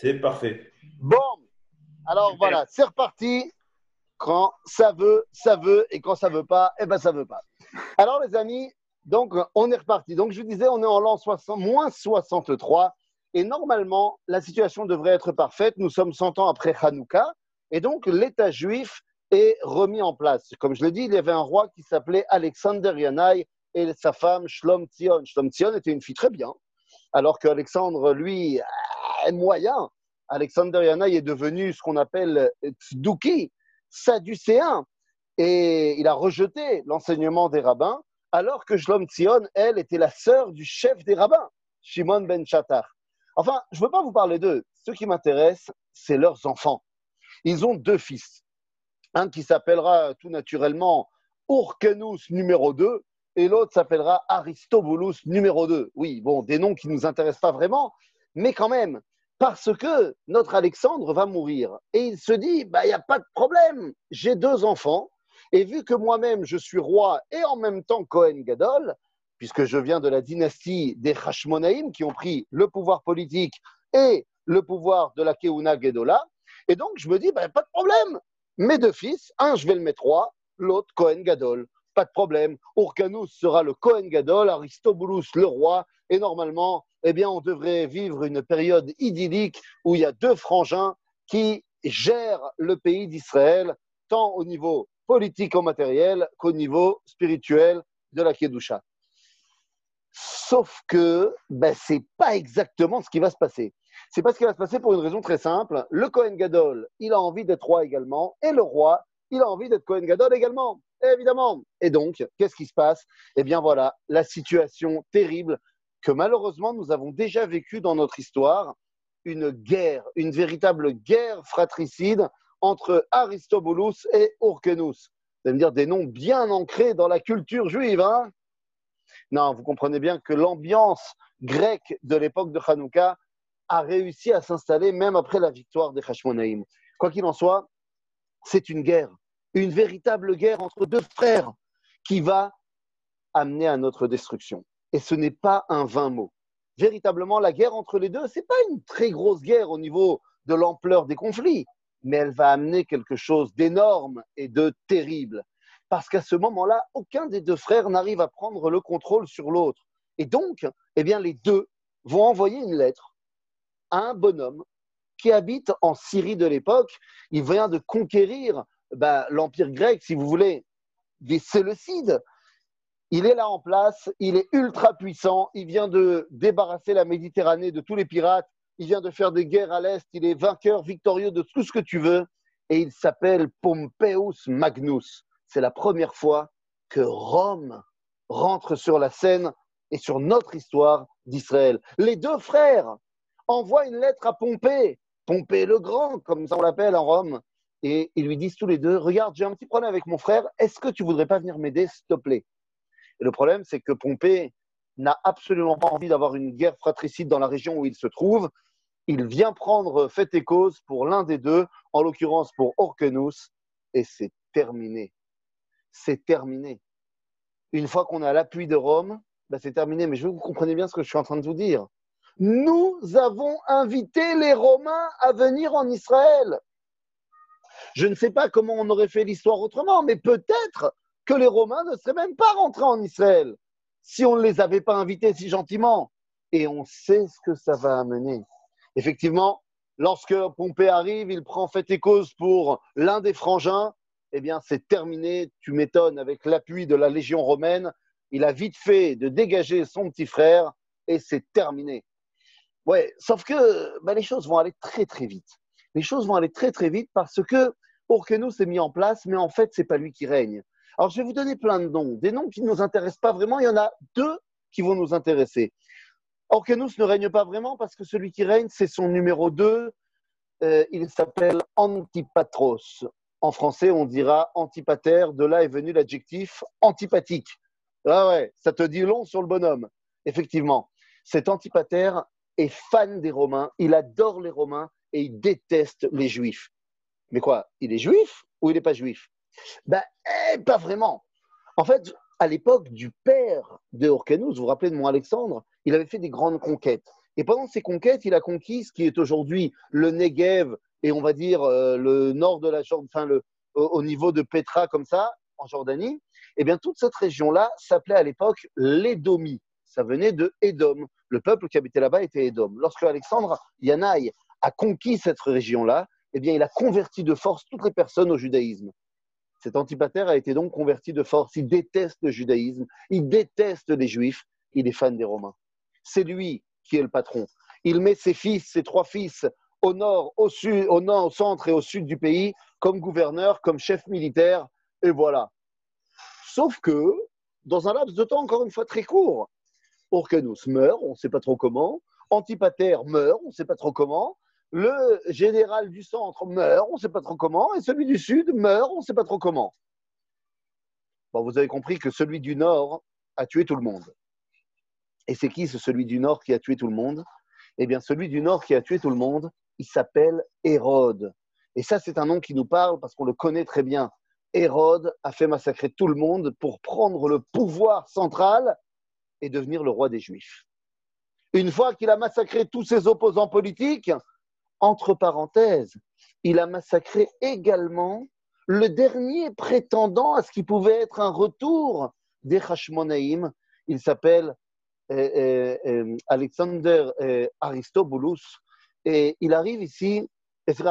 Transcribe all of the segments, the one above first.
C'est parfait. Bon, alors voilà, c'est reparti. Quand ça veut, ça veut, et quand ça veut pas, eh ben ça veut pas. Alors les amis, donc on est reparti. Donc je vous disais, on est en l'an 60, moins 63, et normalement la situation devrait être parfaite. Nous sommes 100 ans après Hanouka, et donc l'État juif est remis en place. Comme je l'ai dit, il y avait un roi qui s'appelait Alexander Yanai et sa femme Shlom Tzion. Shlom Tzion était une fille très bien, alors qu'Alexandre, lui, moyen. Alexander Yanai est devenu ce qu'on appelle Tzduki, sadducéen, et il a rejeté l'enseignement des rabbins, alors que Shlom Tzion, elle, était la sœur du chef des rabbins, Shimon ben Chattar. Enfin, je ne veux pas vous parler d'eux. Ce qui m'intéresse, c'est leurs enfants. Ils ont deux fils. Un qui s'appellera tout naturellement Urkenus numéro 2 et l'autre s'appellera Aristobulus numéro 2. Oui, bon, des noms qui ne nous intéressent pas vraiment, mais quand même, parce que notre Alexandre va mourir. Et il se dit, bah, il n'y a pas de problème, j'ai deux enfants, et vu que moi-même je suis roi et en même temps Cohen Gadol, puisque je viens de la dynastie des Hashmonaïm qui ont pris le pouvoir politique et le pouvoir de la Keuna Gedola, et donc je me dis, bah, pas de problème, mes deux fils, un je vais le mettre roi, l'autre Cohen Gadol, pas de problème, Urkanus sera le Cohen Gadol, Aristobulus le roi, et normalement, eh bien, on devrait vivre une période idyllique où il y a deux frangins qui gèrent le pays d'Israël, tant au niveau politico-matériel qu'au niveau spirituel de la Kedusha. Sauf que ben, ce n'est pas exactement ce qui va se passer. C'est pas ce qui va se passer pour une raison très simple. Le Cohen Gadol, il a envie d'être roi également, et le roi, il a envie d'être Cohen Gadol également, évidemment. Et donc, qu'est-ce qui se passe? Eh bien voilà, la situation terrible que malheureusement nous avons déjà vécu dans notre histoire, une guerre, une véritable guerre fratricide entre Aristobulus et Urkenus. Vous allez me dire des noms bien ancrés dans la culture juive. Hein? Non, vous comprenez bien que l'ambiance grecque de l'époque de Hanouka a réussi à s'installer même après la victoire des Hashmonaïm. Quoi qu'il en soit, c'est une guerre, une véritable guerre entre deux frères qui va amener à notre destruction et ce n'est pas un vain mot. Véritablement, la guerre entre les deux, ce n'est pas une très grosse guerre au niveau de l'ampleur des conflits, mais elle va amener quelque chose d'énorme et de terrible. Parce qu'à ce moment-là, aucun des deux frères n'arrive à prendre le contrôle sur l'autre. Et donc, eh bien, les deux vont envoyer une lettre à un bonhomme qui habite en Syrie de l'époque. Il vient de conquérir bah, l'Empire grec, si vous voulez, des Séleucides. Il est là en place, il est ultra puissant, il vient de débarrasser la Méditerranée de tous les pirates, il vient de faire des guerres à l'Est, il est vainqueur, victorieux de tout ce que tu veux, et il s'appelle Pompeius Magnus. C'est la première fois que Rome rentre sur la scène et sur notre histoire d'Israël. Les deux frères envoient une lettre à Pompée, Pompée le Grand, comme on l'appelle en Rome, et ils lui disent tous les deux, regarde, j'ai un petit problème avec mon frère, est-ce que tu voudrais pas venir m'aider, s'il te plaît? Et le problème, c'est que Pompée n'a absolument pas envie d'avoir une guerre fratricide dans la région où il se trouve. Il vient prendre fait et cause pour l'un des deux, en l'occurrence pour Orkenus, et c'est terminé. C'est terminé. Une fois qu'on a l'appui de Rome, ben c'est terminé. Mais je veux que vous compreniez bien ce que je suis en train de vous dire. Nous avons invité les Romains à venir en Israël. Je ne sais pas comment on aurait fait l'histoire autrement, mais peut-être que les Romains ne seraient même pas rentrés en Israël si on ne les avait pas invités si gentiment. Et on sait ce que ça va amener. Effectivement, lorsque Pompée arrive, il prend fait et cause pour l'un des frangins. Eh bien, c'est terminé. Tu m'étonnes, avec l'appui de la Légion romaine, il a vite fait de dégager son petit frère et c'est terminé. Ouais, sauf que ben, les choses vont aller très très vite. Les choses vont aller très très vite parce que nous s'est mis en place, mais en fait, c'est pas lui qui règne. Alors, je vais vous donner plein de noms. Des noms qui ne nous intéressent pas vraiment. Il y en a deux qui vont nous intéresser. Orkenus ne règne pas vraiment parce que celui qui règne, c'est son numéro 2. Euh, il s'appelle Antipatros. En français, on dira antipater. De là est venu l'adjectif antipathique. Ah ouais, ça te dit long sur le bonhomme. Effectivement, cet antipater est fan des Romains. Il adore les Romains et il déteste les Juifs. Mais quoi Il est juif ou il n'est pas juif? Ben, eh, pas vraiment. En fait, à l'époque du père de Hyrcanus, vous vous rappelez de mon Alexandre, il avait fait des grandes conquêtes. Et pendant ces conquêtes, il a conquis ce qui est aujourd'hui le Negev et on va dire euh, le nord de la Jordanie, enfin le, au, niveau de Petra comme ça, en Jordanie. Eh bien, toute cette région-là s'appelait à l'époque l'Édomie. Ça venait de Édom. Le peuple qui habitait là-bas était Édom. Lorsque Alexandre Yanaï a conquis cette région-là, eh bien, il a converti de force toutes les personnes au judaïsme. Cet Antipater a été donc converti de force. Il déteste le judaïsme, il déteste les juifs, il est fan des Romains. C'est lui qui est le patron. Il met ses fils, ses trois fils, au nord, au sud, au nord, au centre et au sud du pays, comme gouverneur, comme chef militaire, et voilà. Sauf que, dans un laps de temps encore une fois très court, Orcanus meurt, on ne sait pas trop comment, Antipater meurt, on ne sait pas trop comment, le général du centre meurt, on ne sait pas trop comment, et celui du sud meurt, on ne sait pas trop comment. Bon, vous avez compris que celui du nord a tué tout le monde. Et c'est qui ce celui du nord qui a tué tout le monde? Eh bien, celui du nord qui a tué tout le monde, il s'appelle Hérode. Et ça, c'est un nom qui nous parle parce qu'on le connaît très bien. Hérode a fait massacrer tout le monde pour prendre le pouvoir central et devenir le roi des Juifs. Une fois qu'il a massacré tous ses opposants politiques, entre parenthèses, il a massacré également le dernier prétendant à ce qui pouvait être un retour des Hashmonaïm. Il s'appelle euh, euh, euh, Alexander Aristobulus. Et il arrive ici,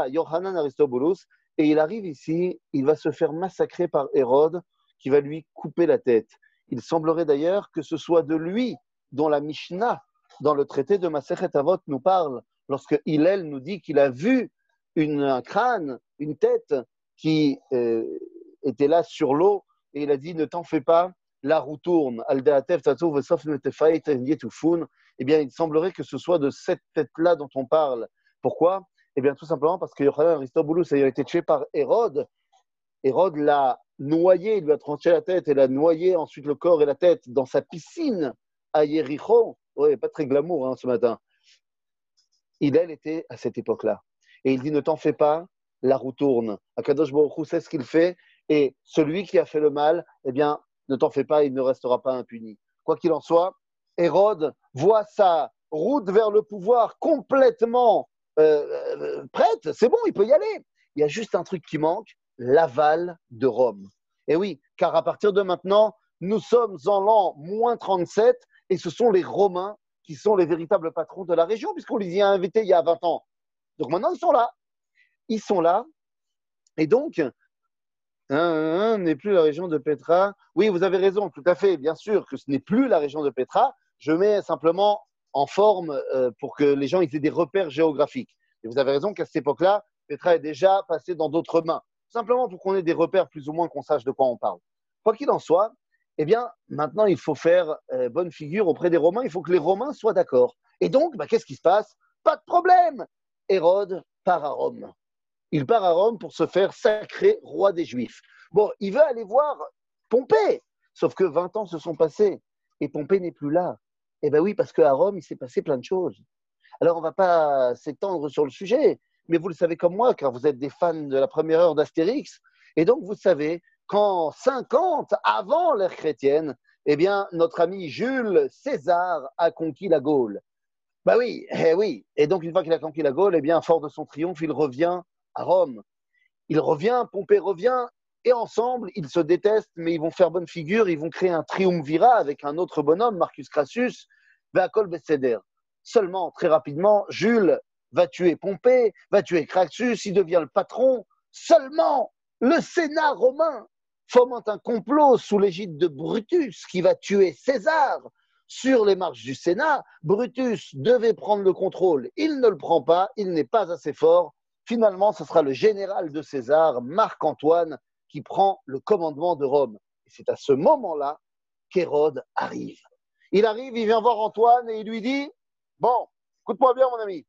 Yohanan Aristobulus, et il arrive ici, il va se faire massacrer par Hérode, qui va lui couper la tête. Il semblerait d'ailleurs que ce soit de lui dont la Mishnah, dans le traité de Masechet Avot, nous parle lorsque Hillel nous dit qu'il a vu une, un crâne, une tête qui euh, était là sur l'eau, et il a dit Ne t'en fais pas, la roue tourne. Eh bien, il semblerait que ce soit de cette tête-là dont on parle. Pourquoi? Eh bien, tout simplement parce que Yochanan Aristobulus ayant été tué par Hérode, Hérode l'a noyé, il lui a tranché la tête et l'a noyé ensuite le corps et la tête dans sa piscine à Yericho. Oui, pas très glamour hein, ce matin. Il, elle, était à cette époque-là. Et il dit Ne t'en fais pas, la roue tourne. Akadosh Baruch sait ce qu'il fait, et celui qui a fait le mal, eh bien, ne t'en fais pas, il ne restera pas impuni. Quoi qu'il en soit, Hérode voit sa route vers le pouvoir complètement euh, euh, prête. C'est bon, il peut y aller. Il y a juste un truc qui manque l'aval de Rome. Et oui, car à partir de maintenant, nous sommes en l'an moins 37 et ce sont les Romains qui sont les véritables patrons de la région, puisqu'on les y a invités il y a 20 ans. Donc maintenant, ils sont là. Ils sont là. Et donc, n'est plus la région de Petra. Oui, vous avez raison, tout à fait. Bien sûr que ce n'est plus la région de Petra. Je mets simplement en forme euh, pour que les gens aient des repères géographiques. Et vous avez raison qu'à cette époque-là, Petra est déjà passée dans d'autres mains. Simplement pour qu'on ait des repères plus ou moins qu'on sache de quoi on parle. Quoi qu'il en soit, eh bien, maintenant, il faut faire euh, bonne figure auprès des Romains. Il faut que les Romains soient d'accord. Et donc, bah, qu'est-ce qui se passe? Pas de problème. Hérode part à Rome. Il part à Rome pour se faire sacré roi des Juifs. Bon, il veut aller voir Pompée. Sauf que 20 ans se sont passés et Pompée n'est plus là. Eh bien oui, parce qu'à Rome, il s'est passé plein de choses. Alors, on ne va pas s'étendre sur le sujet, mais vous le savez comme moi, car vous êtes des fans de la première heure d'Astérix. Et donc, vous savez qu'en 50, avant l'ère chrétienne, eh bien, notre ami Jules César a conquis la Gaule. Bah oui, eh oui. Et donc, une fois qu'il a conquis la Gaule, eh bien, fort de son triomphe, il revient à Rome. Il revient, Pompée revient, et ensemble, ils se détestent, mais ils vont faire bonne figure, ils vont créer un triumvirat avec un autre bonhomme, Marcus Crassus, Véacol Besséder. Seulement, très rapidement, Jules va tuer Pompée, va tuer Crassus, il devient le patron. Seulement, le Sénat romain fomente un complot sous l'égide de Brutus qui va tuer César sur les marches du Sénat. Brutus devait prendre le contrôle, il ne le prend pas, il n'est pas assez fort. Finalement, ce sera le général de César, Marc-Antoine, qui prend le commandement de Rome. Et c'est à ce moment-là qu'Hérode arrive. Il arrive, il vient voir Antoine et il lui dit Bon, écoute-moi bien, mon ami.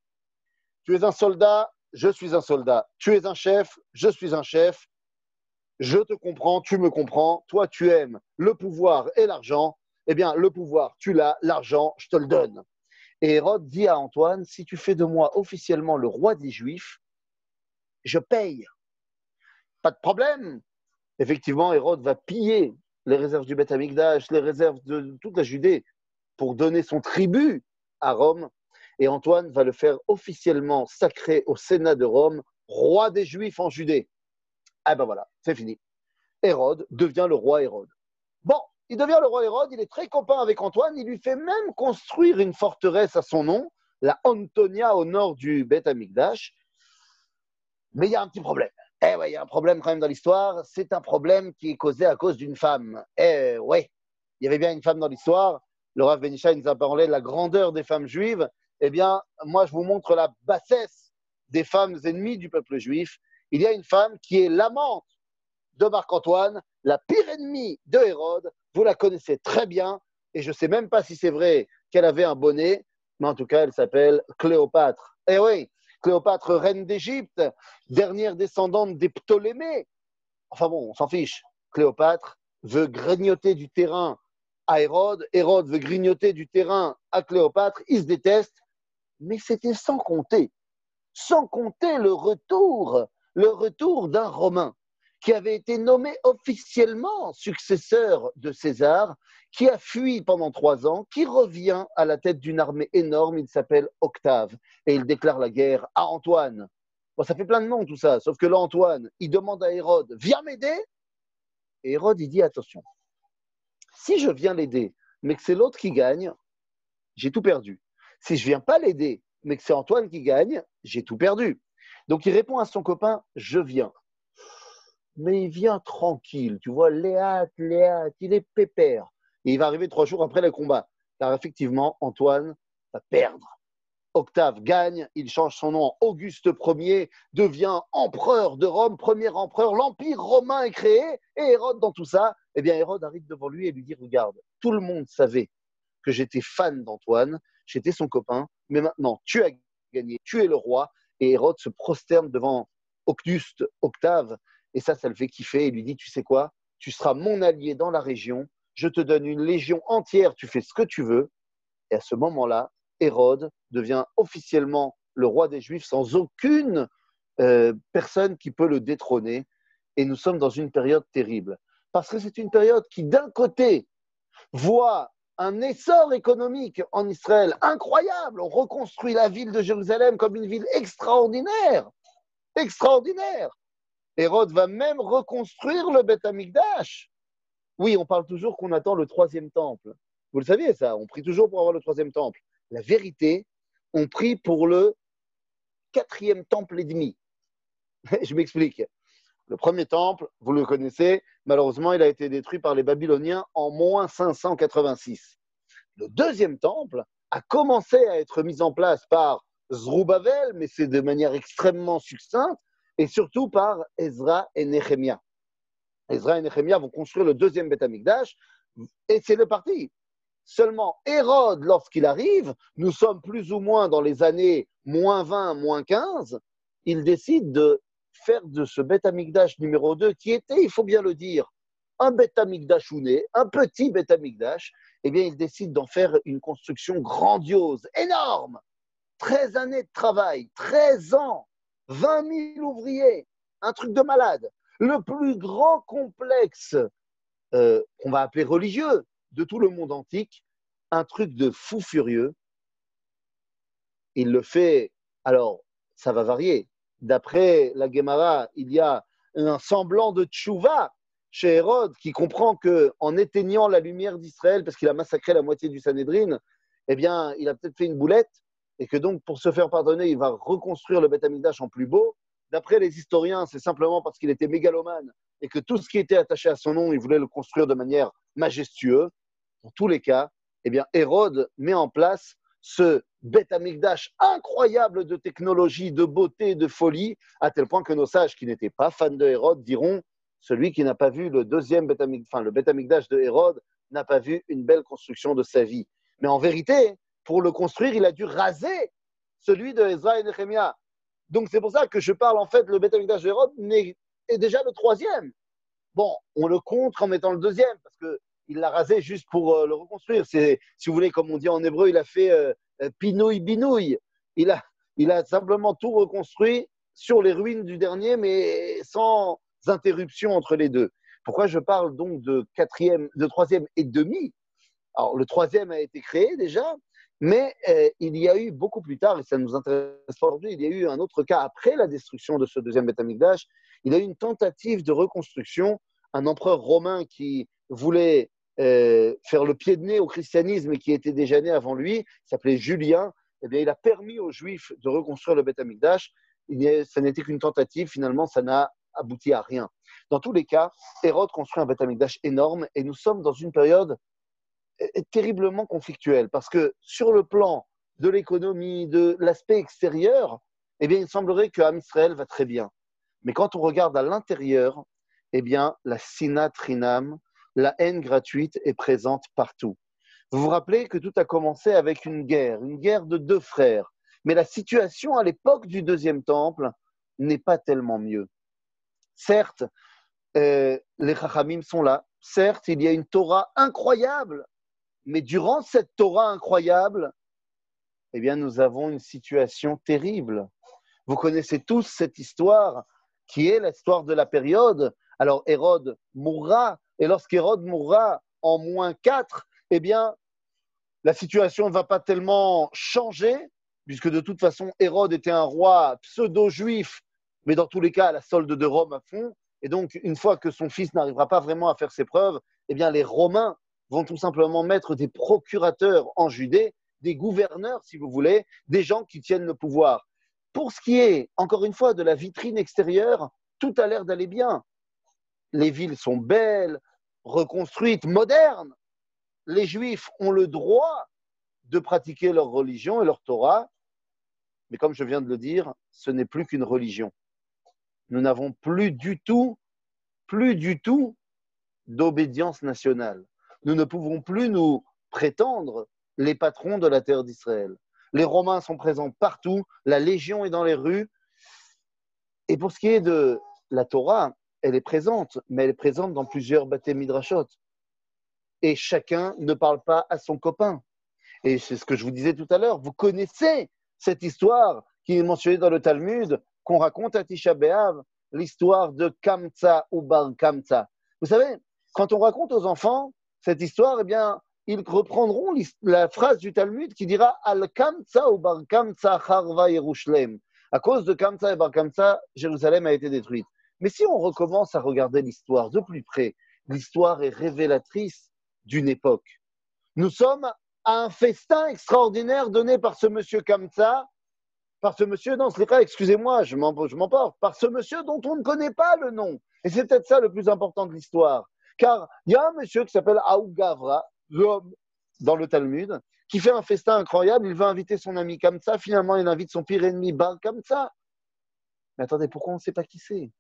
Tu es un soldat, je suis un soldat. Tu es un chef, je suis un chef je te comprends, tu me comprends, toi tu aimes le pouvoir et l'argent, eh bien le pouvoir tu l'as, l'argent je te le donne. Et Hérode dit à Antoine, si tu fais de moi officiellement le roi des Juifs, je paye. Pas de problème. Effectivement, Hérode va piller les réserves du Beth Amikdash, les réserves de toute la Judée pour donner son tribut à Rome. et Antoine va le faire officiellement sacré au Sénat de Rome, roi des Juifs en Judée. Ah ben voilà, c'est fini. Hérode devient le roi Hérode. Bon, il devient le roi Hérode, il est très copain avec Antoine, il lui fait même construire une forteresse à son nom, la Antonia au nord du Beth Amikdash. Mais il y a un petit problème. Eh ouais, il y a un problème quand même dans l'histoire. C'est un problème qui est causé à cause d'une femme. Eh ouais, il y avait bien une femme dans l'histoire. Le Rav Benisha nous a parlé de la grandeur des femmes juives. Eh bien, moi, je vous montre la bassesse des femmes ennemies du peuple juif. Il y a une femme qui est l'amante de Marc-Antoine, la pire ennemie de Hérode. Vous la connaissez très bien. Et je ne sais même pas si c'est vrai qu'elle avait un bonnet, mais en tout cas, elle s'appelle Cléopâtre. Eh oui, Cléopâtre, reine d'Égypte, dernière descendante des Ptolémées. Enfin bon, on s'en fiche. Cléopâtre veut grignoter du terrain à Hérode, Hérode veut grignoter du terrain à Cléopâtre, ils se détestent, mais c'était sans compter, sans compter le retour, le retour d'un Romain qui avait été nommé officiellement successeur de César, qui a fui pendant trois ans, qui revient à la tête d'une armée énorme, il s'appelle Octave, et il déclare la guerre à Antoine. Bon, ça fait plein de noms tout ça, sauf que là, Antoine, il demande à Hérode, viens m'aider, et Hérode, il dit, attention, si je viens l'aider, mais que c'est l'autre qui gagne, j'ai tout perdu. Si je viens pas l'aider, mais que c'est Antoine qui gagne, j'ai tout perdu. Donc il répond à son copain, je viens mais il vient tranquille, tu vois, Léat, Léat, il est pépère. Et il va arriver trois jours après le combat. Car effectivement, Antoine va perdre. Octave gagne, il change son nom en Auguste Ier, devient empereur de Rome, premier empereur, l'empire romain est créé, et Hérode dans tout ça, eh bien Hérode arrive devant lui et lui dit, regarde, tout le monde savait que j'étais fan d'Antoine, j'étais son copain, mais maintenant tu as gagné, tu es le roi, et Hérode se prosterne devant Auguste, Octave, et ça, ça le fait kiffer. Il lui dit, tu sais quoi, tu seras mon allié dans la région, je te donne une légion entière, tu fais ce que tu veux. Et à ce moment-là, Hérode devient officiellement le roi des Juifs sans aucune euh, personne qui peut le détrôner. Et nous sommes dans une période terrible. Parce que c'est une période qui, d'un côté, voit un essor économique en Israël incroyable. On reconstruit la ville de Jérusalem comme une ville extraordinaire. Extraordinaire. Hérode va même reconstruire le Beth Amikdash. Oui, on parle toujours qu'on attend le troisième temple. Vous le saviez ça, on prie toujours pour avoir le troisième temple. La vérité, on prie pour le quatrième temple et demi. Je m'explique. Le premier temple, vous le connaissez, malheureusement, il a été détruit par les Babyloniens en moins 586. Le deuxième temple a commencé à être mis en place par Zrubavel, mais c'est de manière extrêmement succincte, et surtout par Ezra et Nehemiah. Ezra et Nehemiah vont construire le deuxième Beth Amikdash, et c'est le parti. Seulement, Hérode, lorsqu'il arrive, nous sommes plus ou moins dans les années moins 20, moins 15, il décide de faire de ce Beth Amikdash numéro 2, qui était, il faut bien le dire, un Beth Amikdash ouné, un petit Beth Amikdash, eh bien, il décide d'en faire une construction grandiose, énorme. 13 années de travail, 13 ans 20 000 ouvriers, un truc de malade. Le plus grand complexe euh, qu'on va appeler religieux de tout le monde antique, un truc de fou furieux. Il le fait, alors ça va varier. D'après la Gemara, il y a un semblant de tchouva chez Hérode qui comprend que en éteignant la lumière d'Israël, parce qu'il a massacré la moitié du Sanhédrin, eh bien, il a peut-être fait une boulette et que donc pour se faire pardonner, il va reconstruire le Beth Amikdash en plus beau. D'après les historiens, c'est simplement parce qu'il était mégalomane et que tout ce qui était attaché à son nom, il voulait le construire de manière majestueuse. Dans tous les cas, eh bien, Hérode met en place ce Beth Amikdash incroyable de technologie, de beauté, de folie, à tel point que nos sages qui n'étaient pas fans de Hérode diront celui qui n'a pas vu le deuxième Beth enfin, le Amikdash de Hérode n'a pas vu une belle construction de sa vie. Mais en vérité, pour le construire, il a dû raser celui de Ezra et Nehemiah. Donc c'est pour ça que je parle en fait, le Amikdash d'Hérode est déjà le troisième. Bon, on le compte en mettant le deuxième, parce qu'il l'a rasé juste pour euh, le reconstruire. Si vous voulez, comme on dit en hébreu, il a fait euh, euh, pinouille binouille. Il a, il simplement tout reconstruit sur les ruines du dernier, mais sans interruption entre les deux. Pourquoi je parle donc de quatrième, de troisième et demi? Alors le troisième a été créé déjà, Mais euh, il y a eu beaucoup plus tard, et ça nous intéresse aujourd'hui, il y a eu un autre cas après la destruction de ce deuxième Beth Amikdash. Il y a eu une tentative de reconstruction. Un empereur romain qui voulait euh, faire le pied de nez au christianisme qui était déjà né avant lui, s'appelait Julien. Eh bien, il a permis aux Juifs de reconstruire le Beth Amikdash. Ça n'était qu'une tentative. Finalement, ça n'a abouti à rien. Dans tous les cas, Hérode construit un Beth Amikdash énorme et nous sommes dans une période est terriblement conflictuel parce que sur le plan de l'économie, de l'aspect extérieur, eh bien, il semblerait que Israël va très bien. Mais quand on regarde à l'intérieur, eh bien, la sinatrinam, la haine gratuite est présente partout. Vous vous rappelez que tout a commencé avec une guerre, une guerre de deux frères. Mais la situation à l'époque du deuxième temple n'est pas tellement mieux. Certes, euh, les Chachamim sont là. Certes, il y a une Torah incroyable mais durant cette Torah incroyable, eh bien, nous avons une situation terrible. Vous connaissez tous cette histoire qui est l'histoire de la période. Alors, Hérode mourra, et lorsqu'Hérode mourra en moins 4, eh bien, la situation ne va pas tellement changer, puisque de toute façon, Hérode était un roi pseudo-juif, mais dans tous les cas, à la solde de Rome à fond. Et donc, une fois que son fils n'arrivera pas vraiment à faire ses preuves, eh bien, les Romains vont tout simplement mettre des procurateurs en Judée, des gouverneurs, si vous voulez, des gens qui tiennent le pouvoir. Pour ce qui est, encore une fois, de la vitrine extérieure, tout a l'air d'aller bien. Les villes sont belles, reconstruites, modernes. Les Juifs ont le droit de pratiquer leur religion et leur Torah, mais comme je viens de le dire, ce n'est plus qu'une religion. Nous n'avons plus du tout, plus du tout d'obédience nationale nous ne pouvons plus nous prétendre les patrons de la terre d'Israël. Les Romains sont présents partout, la Légion est dans les rues. Et pour ce qui est de la Torah, elle est présente, mais elle est présente dans plusieurs bâtés midrashot. Et chacun ne parle pas à son copain. Et c'est ce que je vous disais tout à l'heure. Vous connaissez cette histoire qui est mentionnée dans le Talmud, qu'on raconte à Tisha B'Av, l'histoire de Kamtsa ou Bar Kamtsa. Vous savez, quand on raconte aux enfants cette histoire, eh bien, ils reprendront la phrase du Talmud qui dira Al Kamsa ou Bar Harva Yerushalem. À cause de Kamsa et Bar Kamsa, Jérusalem a été détruite. Mais si on recommence à regarder l'histoire de plus près, l'histoire est révélatrice d'une époque. Nous sommes à un festin extraordinaire donné par ce monsieur Kamsa, par ce monsieur, non, c'est vrai, excusez-moi, je m'emporte, par ce monsieur dont on ne connaît pas le nom. Et c'est peut-être ça le plus important de l'histoire. Car il y a un monsieur qui s'appelle Aougavra, l'homme dans le Talmud, qui fait un festin incroyable. Il veut inviter son ami ça. Finalement, il invite son pire ennemi, Bar ça. Mais attendez, pourquoi on ne sait pas qui c'est?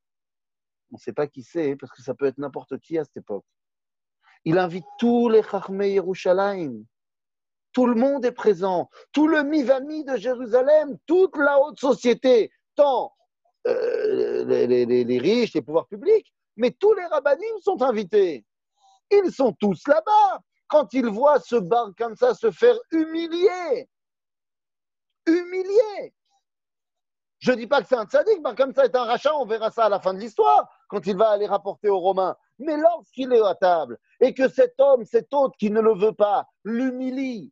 On ne sait pas qui c'est parce que ça peut être n'importe qui à cette époque. Il invite tous les Chachmei Yerushalayim. Tout le monde est présent. Tout le Mivami de Jérusalem, toute la haute société, tant euh, les, riches, les pouvoirs publics, mais tous les rabbinim sont invités. Ils sont tous là-bas. Quand ils voient ce bar comme ça se faire humilier, humilier. Je ne dis pas que c'est un tzaddik, bar comme ça est un rachat, on verra ça à la fin de l'histoire, quand il va aller rapporter aux Romains. Mais lorsqu'il est à table et que cet homme, cet autre qui ne le veut pas, l'humilie,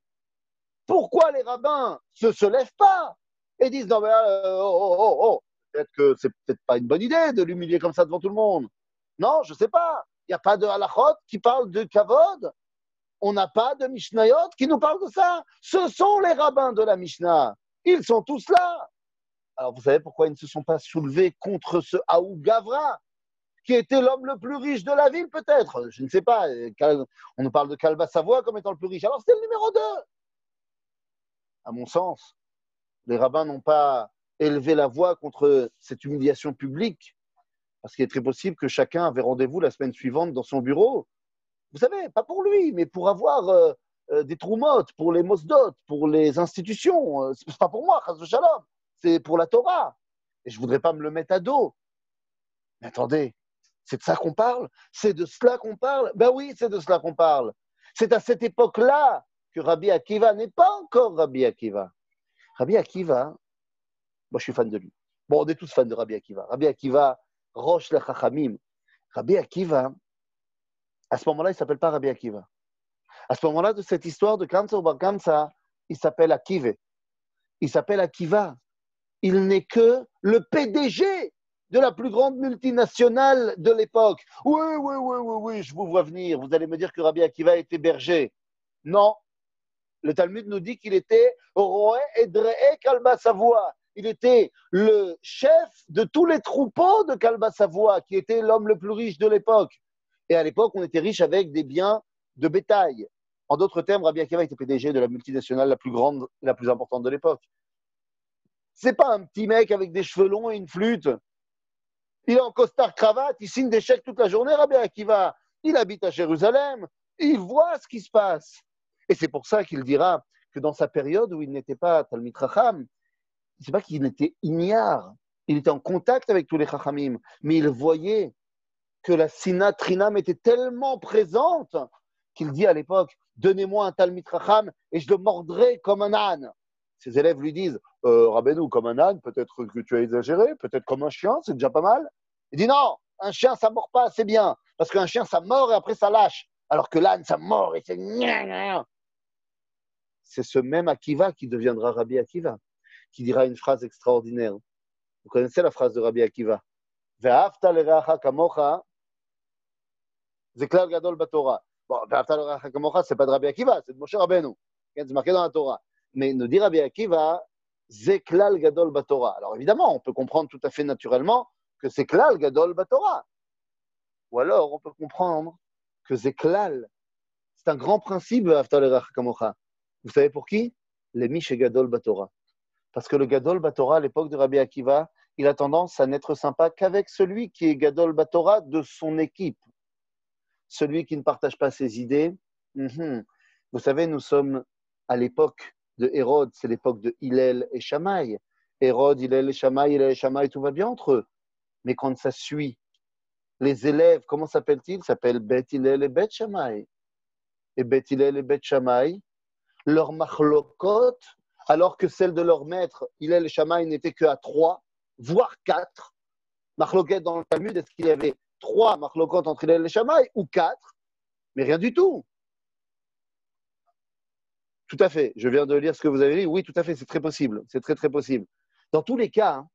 pourquoi les rabbins ne se, lèvent pas et disent non mais euh, oh, oh, oh, oh, peut-être que c'est peut-être pas une bonne idée de l'humilier comme ça devant tout le monde. Non, je ne sais pas. Il n'y a pas de halachot qui parle de kavod. On n'a pas de mishnayot qui nous parle de ça. Ce sont les rabbins de la Mishnah. Ils sont tous là. Alors vous savez pourquoi ils ne se sont pas soulevés contre ce Aou Gavra, qui était l'homme le plus riche de la ville peut-être Je ne sais pas. On nous parle de Calva Savoie comme étant le plus riche. Alors c'est le numéro 2. À mon sens, les rabbins n'ont pas élevé la voix contre cette humiliation publique parce qu'il est très possible que chacun avait rendez-vous la semaine suivante dans son bureau. Vous savez, pas pour lui, mais pour avoir euh, euh, des troumottes, pour les mosdot, pour les institutions. Euh, c'est pas pour moi, Shalom, c'est pour la Torah. Et je ne voudrais pas me le mettre à dos. Mais attendez, c'est de ça qu'on parle C'est de cela qu'on parle Ben oui, c'est de cela qu'on parle. C'est à cette époque-là que Rabbi Akiva n'est pas encore Rabbi Akiva. Rabbi Akiva, moi je suis fan de lui. Bon, on est tous fans de Rabbi Akiva. Rabbi Akiva, Roche le Chachamim. Rabbi Akiva, à ce moment-là, il ne s'appelle pas Rabbi Akiva. À ce moment-là, de cette histoire de Kamsa ou Kamsa, il s'appelle Akiva. Il s'appelle Akiva. Il n'est que le PDG de la plus grande multinationale de l'époque. Oui, oui, oui, oui, oui, je vous vois venir. Vous allez me dire que Rabbi Akiva était berger. Non. Le Talmud nous dit qu'il était Roé Edree Kalba Savoie. Il était le chef de tous les troupeaux de Kalba Savoie, qui était l'homme le plus riche de l'époque. Et à l'époque, on était riche avec des biens de bétail. En d'autres termes, Rabbi Akiva était PDG de la multinationale la plus grande la plus importante de l'époque. C'est pas un petit mec avec des cheveux longs et une flûte. Il est en costard cravate, il signe des chèques toute la journée, Rabbi Akiva. Il habite à Jérusalem, il voit ce qui se passe. Et c'est pour ça qu'il dira que dans sa période où il n'était pas Talmid Racham, c'est pas qu'il était ignare, il était en contact avec tous les Chachamim, mais il voyait que la Sina Trinam était tellement présente qu'il dit à l'époque Donnez-moi un Talmid Racham et je le mordrai comme un âne. Ses élèves lui disent euh, Rabbeinu, comme un âne, peut-être que tu as exagéré, peut-être comme un chien, c'est déjà pas mal. Il dit Non, un chien, ça mord pas assez bien, parce qu'un chien, ça mord et après ça lâche, alors que l'âne, ça mord et c'est. C'est ce même Akiva qui deviendra Rabbi Akiva, qui dira une phrase extraordinaire. Vous connaissez la phrase de Rabbi Akiva? Bon, c'est pas de Rabbi Akiva, c'est de Moshe Rabbeinu. C'est marqué dans la Torah. Mais nous dit Rabbi Akiva, Zeklal Gadol Batora. Alors évidemment, on peut comprendre tout à fait naturellement que c'est Klal Gadol Batora. Ou alors, on peut comprendre que Zeklal, c'est un grand principe. Vous savez pour qui? Les Mish Gadol Batora. Parce que le Gadol Batora, à l'époque de Rabbi Akiva, il a tendance à n'être sympa qu'avec celui qui est Gadol Batora de son équipe celui qui ne partage pas ses idées. Mhm. Vous savez, nous sommes à l'époque de Hérode, c'est l'époque de Hillel et Shamaï. Hérode, Hillel et Shamaï, Hillel et Shamaï, tout va bien entre eux. Mais quand ça suit, les élèves, comment s'appellent-ils? S'appellent Bet Hillel et Bet Shamaï. Et Bet Hillel et Bet Shamaï, leur machlokot, alors que celle de leur maître, Hillel et Shamaï, n'étaient qu'à trois, voire quatre. Machloket dans le Talmud, est-ce qu'il y avait trois marlokot entre Hillel et Shammai, ou quatre, mais rien du tout. Tout à fait. Je viens de lire ce que vous avez dit. Oui, tout à fait, c'est très possible. C'est très, très possible. Dans tous les cas, hein,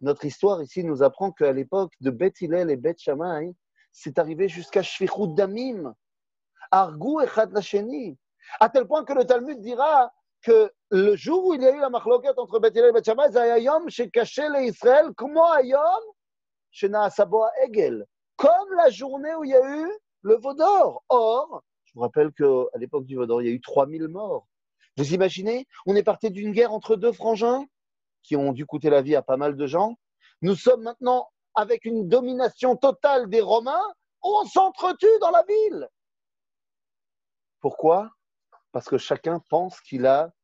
notre histoire ici nous apprend qu'à l'époque de Beth Hillel et Beth Shammai, c'est arrivé jusqu'à Shvichut Damim, Argou et Lacheni, à tel point que le Talmud dira que le jour où il y a eu la marloquette entre Beth Hillel et Beth Shammai, c'est Ayom chez caché les Israël, Ayom Naasaboa Egel comme la journée où il y a eu le Vaudor. Or, je vous rappelle qu'à l'époque du Vaudor, il y a eu 3000 morts. Vous imaginez? On est parti d'une guerre entre deux frangins qui ont dû coûter la vie à pas mal de gens. Nous sommes maintenant avec une domination totale des Romains. On s'entretue dans la ville. Pourquoi? Parce que chacun pense qu'il a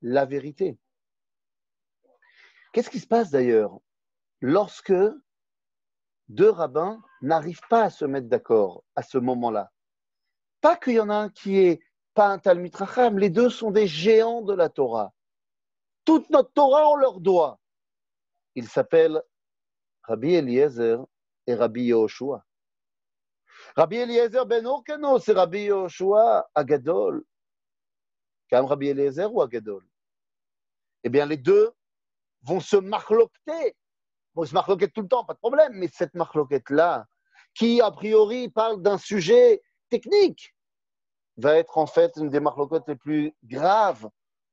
la vérité. Qu'est-ce qui se passe d'ailleurs? Lorsque deux rabbins n'arrivent pas à se mettre d'accord à ce moment-là. Pas qu'il y en a un qui est pas un Talmud Racham, les deux sont des géants de la Torah. Toute notre Torah, on leur doit. Ils s'appellent Rabbi Eliezer et Rabbi Yehoshua. Rabbi Eliezer ben Orkano, c'est Rabbi Yehoshua Agadol. Quand Rabbi Eliezer ou Agadol? Eh bien, les deux vont se marlocter Bon, se marloquette tout le temps, pas de problème, mais cette marloquette-là, qui a priori parle d'un sujet technique, va être en fait une des marloquettes les plus graves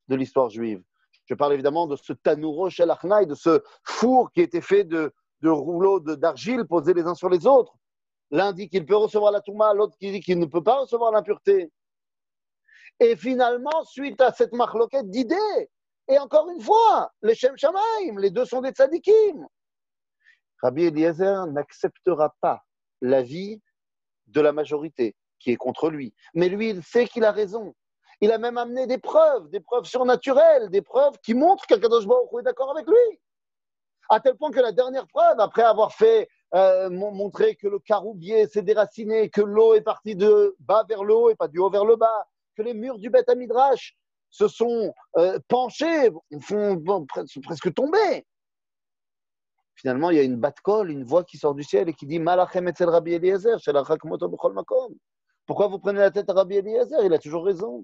de l'histoire juive. Je parle évidemment de ce tanouro shel de ce four qui était fait de, de rouleaux d'argile posés les uns sur les autres. L'un dit qu'il peut recevoir la touma, l'autre qui dit qu'il ne peut pas recevoir l'impureté. Et finalement, suite à cette marloquette d'idées, et encore une fois, les Shem Shamaim, les deux sont des tzadikim. Rabbi Eliezer n'acceptera pas l'avis de la majorité qui est contre lui. Mais lui, il sait qu'il a raison. Il a même amené des preuves, des preuves surnaturelles, des preuves qui montrent qu'Akadosh Baruch est d'accord avec lui. À tel point que la dernière preuve, après avoir fait euh, montrer que le caroubier s'est déraciné, que l'eau est partie de bas vers le haut et pas du haut vers le bas, que les murs du Beth Midrash se sont euh, penchés, font, presque tombés. Finalement, il y a une batte-colle, une voix qui sort du ciel et qui dit Malachem etzel Rabbi Eliezer, Pourquoi vous prenez la tête à Rabbi Eliezer? Il a toujours raison.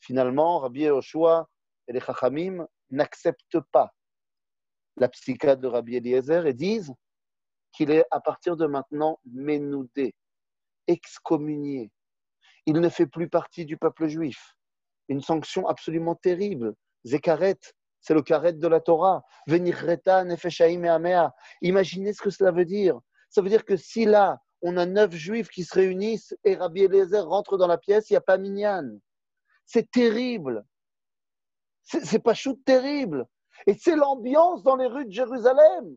finalement, Rabbi Yoshua et les Chachamim n'acceptent pas la psychiatre de Rabbi Eliezer et disent qu'il est à partir de maintenant ménoudé, excommunié. Il ne fait plus partie du peuple juif. Une sanction absolument terrible. Zekaret, c'est le karet de la Torah. Venir nefeshaim et amea. Imaginez ce que cela veut dire. Ça veut dire que si là, on a neuf juifs qui se réunissent et Rabbi Eliezer rentre dans la pièce, il n'y a pas minyan. C'est terrible. C'est pas chou terrible. Et c'est l'ambiance dans les rues de Jérusalem.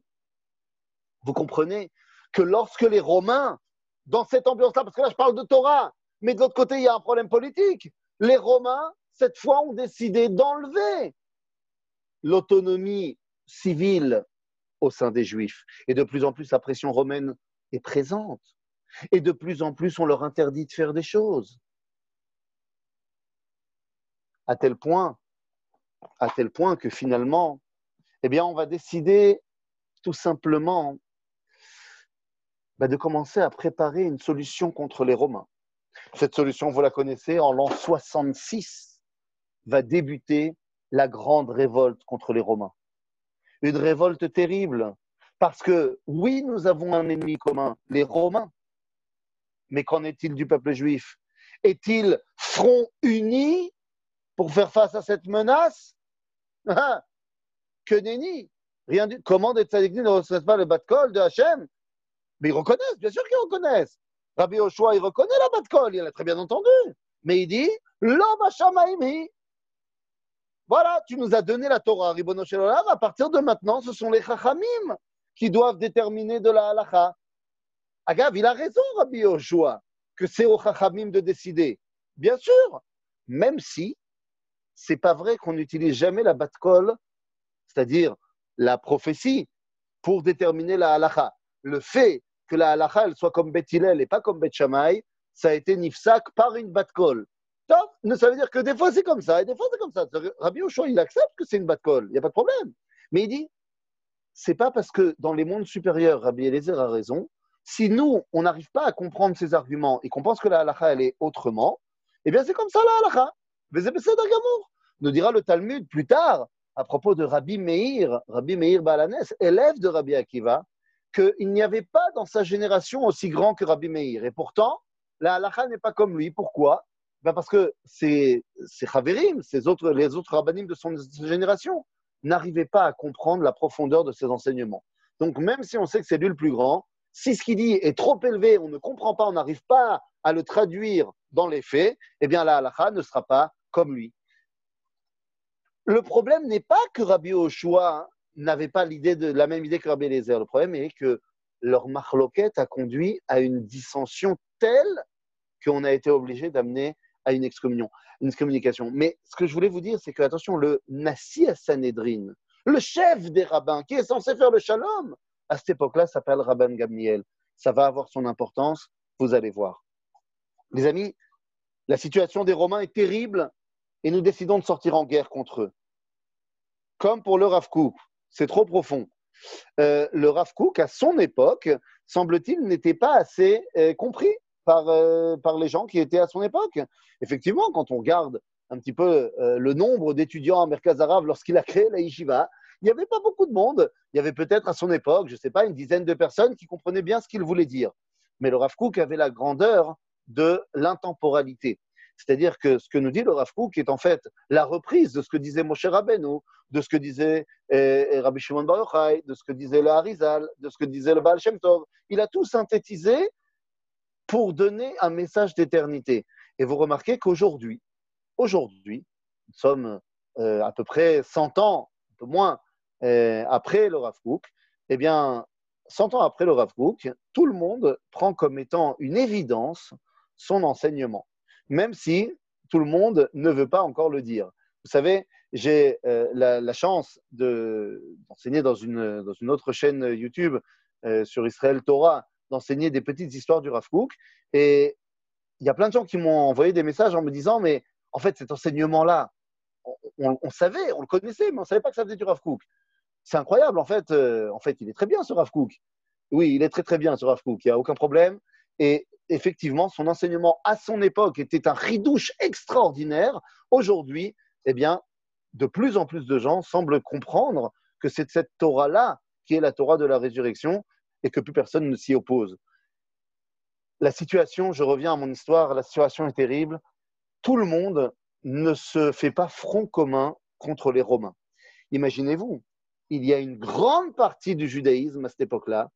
Vous comprenez que lorsque les Romains, dans cette ambiance-là, parce que là je parle de Torah, mais de l'autre côté il y a un problème politique, les Romains, cette fois, ont décidé d'enlever l'autonomie civile au sein des Juifs. Et de plus en plus, la pression romaine est présente. Et de plus en plus, on leur interdit de faire des choses. À tel point, que finalement, eh bien, on va décider tout simplement bah, de commencer à préparer une solution contre les Romains. Cette solution, vous la connaissez, en l'an 66 va débuter la grande révolte contre les Romains. Une révolte terrible, parce que oui, nous avons un ennemi commun, les Romains. Mais qu'en est-il du peuple juif? Est-il front uni pour faire face à cette menace? Ah, Que nenni Rien du... Comment des tzadikim ne reconnaissent pas le bat de Hachem? Mais ils reconnaissent, bien sûr qu'ils reconnaissent. Rabbi Oshua, il reconnaît la bat il l'a très bien entendu. Mais il dit L'homme Voilà, tu nous as donné la Torah, Ribono À partir de maintenant, ce sont les Chachamim qui doivent déterminer de la halacha. Agav, il a raison, Rabbi Oshua, que c'est aux Chachamim de décider. Bien sûr, même si c'est pas vrai qu'on n'utilise jamais la batkol, c'est-à-dire la prophétie, pour déterminer la halacha. Le fait que la halacha elle soit comme Bet et pas comme Bet Shammai, ça a été nifsak par une batkol. Top, ça veut dire que des fois c'est comme ça et des fois c'est comme ça. Rabbi Oshua, il accepte que c'est une batkol, il n'y a pas de problème. Mais il dit, c'est pas parce que dans les mondes supérieurs, Rabbi Eliezer a raison. Si nous, on n'arrive pas à comprendre ces arguments et qu'on pense que la halacha, elle est autrement, eh bien c'est comme ça la halacha. Nous dira le Talmud plus tard, à propos de Rabbi Meir, Rabbi Meir Balanes, élève de Rabbi Akiva, qu'il n'y avait pas dans sa génération aussi grand que Rabbi Meir. Et pourtant, la halacha n'est pas comme lui. Pourquoi? Ben Parce que ces Chaverim, ces autres, les autres rabbinim de son génération, n'arrivaient pas à comprendre la profondeur de ses enseignements. Donc, même si on sait que c'est lui le plus grand, si ce qu'il dit est trop élevé, on ne comprend pas, on n'arrive pas à le traduire dans les faits, eh bien la halacha ne sera pas comme lui. Le problème n'est pas que Rabbi Oshua n'avait pas l'idée de, la même idée que Rabbi Eliezer. Le problème est que leur marloquette a conduit à une dissension telle qu'on a été obligé d'amener à une une excommunication. Mais ce que je voulais vous dire, c'est que, attention, le Nassi Sanhedrin, le chef des rabbins, qui est censé faire le shalom, à cette époque-là, s'appelle Rabban Gamliel. Ça va avoir son importance, vous allez voir. Les amis, la situation des Romains est terrible et nous décidons de sortir en guerre contre eux. Comme pour le Rav c'est trop profond. Euh, le Rav à son époque, semble-t-il, n'était pas assez euh, compris par, euh, par les gens qui étaient à son époque. Effectivement, quand on regarde un petit peu le nombre d'étudiants à Merkaz Arav lorsqu'il a créé la yeshiva, il n'y avait pas beaucoup de monde. Il y avait peut-être à son époque, je ne sais pas, une dizaine de personnes qui comprenaient bien ce qu'il voulait dire. Mais le Rav avait la grandeur de l'intemporalité. C'est-à-dire que ce que nous dit le Rav Kook est en fait la reprise de ce que disait Moshe Rabbeinu, de ce que disait eh, eh, Rabbi Shimon Bar Yochai, de ce que disait le Harizal, de ce que disait le Baal Shem Tov. Il a tout synthétisé pour donner un message d'éternité. Et vous remarquez qu'aujourd'hui, aujourd'hui, nous sommes euh, à peu près 100 ans, un peu moins, après le Rav Kook, eh bien, 100 ans après le Rav Kook, tout le monde prend comme étant une évidence son enseignement même si tout le monde ne veut pas encore le dire. Vous savez, j'ai euh, la, chance d'enseigner dans, une, autre chaîne YouTube euh, sur Israël Torah, d'enseigner des petites histoires du Rav Et il y a plein de gens qui m'ont envoyé des messages en me disant, mais en fait, cet enseignement-là, on, savait, on le connaissait, mais on ne savait pas que ça faisait du Rav C'est incroyable, en fait, euh, en fait, il est très bien ce Rav Oui, il est très très bien ce Rav il n'y a aucun problème. Et effectivement, son enseignement à son époque était un ridouche extraordinaire. Aujourd'hui, eh bien, de plus en plus de gens semblent comprendre que c'est cette Torah-là qui est la Torah de la résurrection et que plus personne ne s'y oppose. La situation, je reviens à mon histoire, la situation est terrible. Tout le monde ne se fait pas front commun contre les Romains. Imaginez-vous, il y a une grande partie du judaïsme à cette époque-là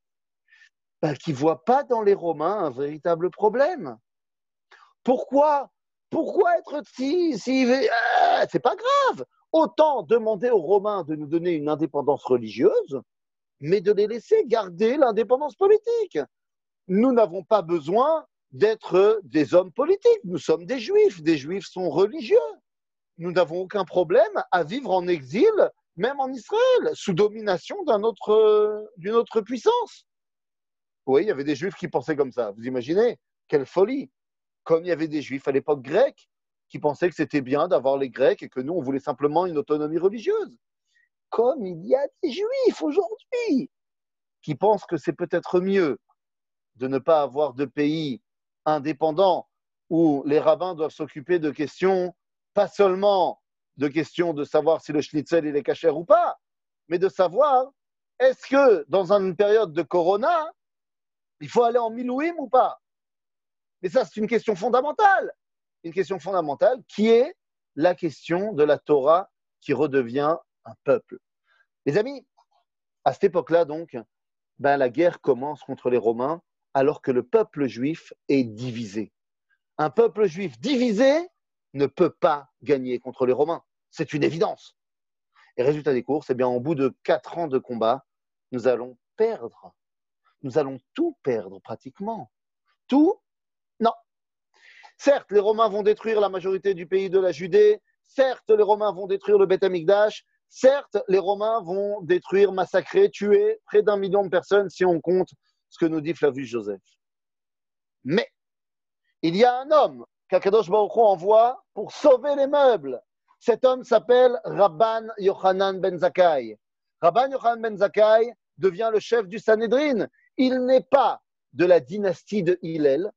bah, qui ne voit pas dans les Romains un véritable problème. Pourquoi Pourquoi être si... si ah, c'est pas grave. Autant demander aux Romains de nous donner une indépendance religieuse, mais de les laisser garder l'indépendance politique. Nous n'avons pas besoin d'être des hommes politiques. Nous sommes des juifs. Des juifs sont religieux. Nous n'avons aucun problème à vivre en exil, même en Israël, sous domination d'une autre, autre puissance. Oui, il y avait des juifs qui pensaient comme ça. Vous imaginez Quelle folie Comme il y avait des juifs à l'époque grecque qui pensaient que c'était bien d'avoir les Grecs et que nous, on voulait simplement une autonomie religieuse. Comme il y a des juifs aujourd'hui qui pensent que c'est peut-être mieux de ne pas avoir de pays indépendant où les rabbins doivent s'occuper de questions, pas seulement de questions de savoir si le schnitzel est cachère ou pas, mais de savoir est-ce que dans une période de corona, il faut aller en milouim ou pas? Mais ça, c'est une question fondamentale une question fondamentale qui est la question de la Torah qui redevient un peuple. Les amis, à cette époque-là, donc, ben, la guerre commence contre les Romains alors que le peuple juif est divisé. Un peuple juif divisé ne peut pas gagner contre les Romains. C'est une évidence. Et résultat des courses, eh bien, au bout de quatre ans de combat, nous allons perdre. Nous allons tout perdre pratiquement. Tout? Certes, les Romains vont détruire la majorité du pays de la Judée. Certes, les Romains vont détruire le Beth Amikdash. Certes, les Romains vont détruire, massacrer, tuer près d'un million de personnes si on compte ce que nous dit Flavius Joseph. Mais il y a un homme qu'Akadosh Baruch envoie pour sauver les meubles. Cet homme s'appelle Rabban Yochanan ben Zakkai. Rabban Yochanan ben Zakkai devient le chef du Sanhedrin. Il n'est pas de la dynastie de Hillel.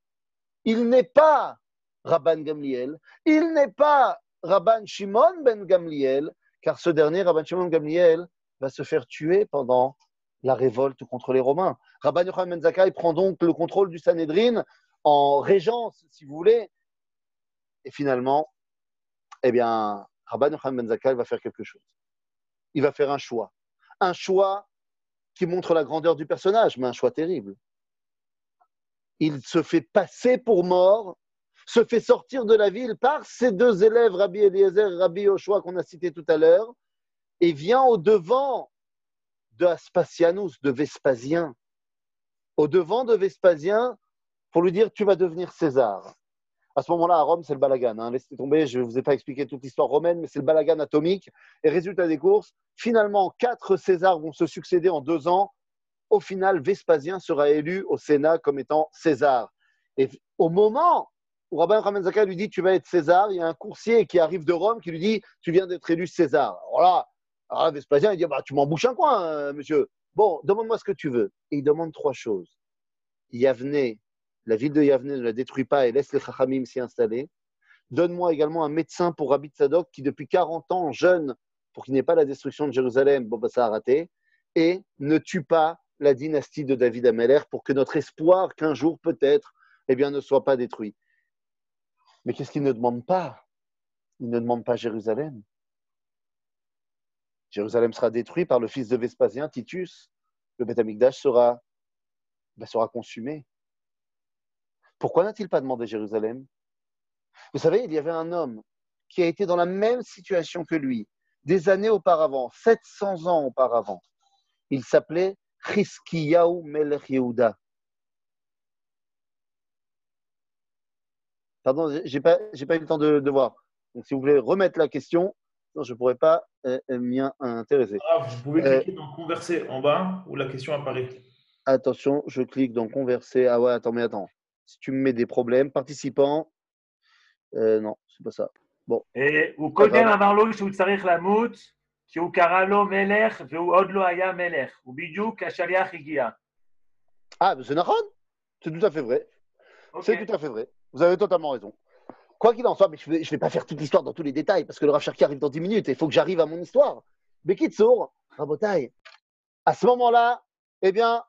Il n'est pas Rabban Gamliel. Il n'est pas Rabban Shimon ben Gamliel, car ce dernier, Rabban Shimon ben Gamliel, va se faire tuer pendant la révolte contre les Romains. Rabban Yochanan ben Zakkai prend donc le contrôle du Sanhedrin en régence, si vous voulez. Et finalement, eh bien, Rabban Yochanan ben Zakkai va faire quelque chose. Il va faire un choix. Un choix qui montre la grandeur du personnage, mais un choix terrible. Il se fait passer pour mort se fait sortir de la ville par ses deux élèves, Rabbi Eliezer et Rabbi Yoshua, qu'on a cités tout à l'heure, et vient au devant de Aspasianus, de Vespasien, au devant de Vespasien pour lui dire Tu vas devenir César. À ce moment-là, à Rome, c'est le balagan. Hein. Laissez tomber, je ne vous ai pas expliqué toute l'histoire romaine, mais c'est le balagan atomique. Et résultat des courses, finalement, quatre Césars vont se succéder en deux ans. Au final, Vespasien sera élu au Sénat comme étant César. Et au moment où Rabban Ramenzaka lui dit Tu vas être César, il y a un coursier qui arrive de Rome qui lui dit Tu viens d'être élu César. Alors là, alors Vespasien, il dit bah, Tu m'embouches un coin, euh, monsieur. Bon, demande-moi ce que tu veux. Et il demande trois choses. Yavne, la ville de Yavne ne la détruit pas et laisse les Chachamim s'y installer. Donne-moi également un médecin pour Rabbi Tzadok qui, depuis 40 ans, jeune, pour qu'il n'ait pas la destruction de Jérusalem, bon, bah, ça a raté. Et ne tue pas la dynastie de David Ameller pour que notre espoir qu'un jour, peut-être, eh bien, ne soit pas détruit. Mais qu'est-ce qu'il ne demande pas? Il ne demande pas Jérusalem. Jérusalem sera détruit par le fils de Vespasien, Titus. Le Beth sera, ben, sera consumé. Pourquoi n'a-t-il pas demandé Jérusalem? Vous savez, il y avait un homme qui a été dans la même situation que lui, des années auparavant, 700 ans auparavant. Il s'appelait Chiskiyahu Melech Yehuda. Pardon, j'ai pas, j'ai pas eu le temps de, voir. Donc, si vous voulez remettre la question, je ne pourrais pas euh, euh, m'y intéresser. Ah, vous pouvez cliquer dans Converser en bas où la question apparaît. Attention, je clique dans Converser. Ah ouais, attends, mais attends. Si tu me mets des problèmes, participants. Euh, non, c'est pas ça. Bon. Et הוא קודם אמר לו שהוא צריך למות, כי הוא קרא לו מלך והוא עוד לא היה מלך. ובדיוק השליח הגיע. Ah, c'est נכון. C'est tout à fait vrai. C'est tout à fait vrai. Vous avez totalement raison. Quoi qu'il en soit, mais je ne vais, pas faire toute l'histoire dans tous les détails parce que le Rav qui arrive dans 10 minutes et il faut que j'arrive à mon histoire. Mais Kitsour, Rabotai, à ce moment-là, eh bien,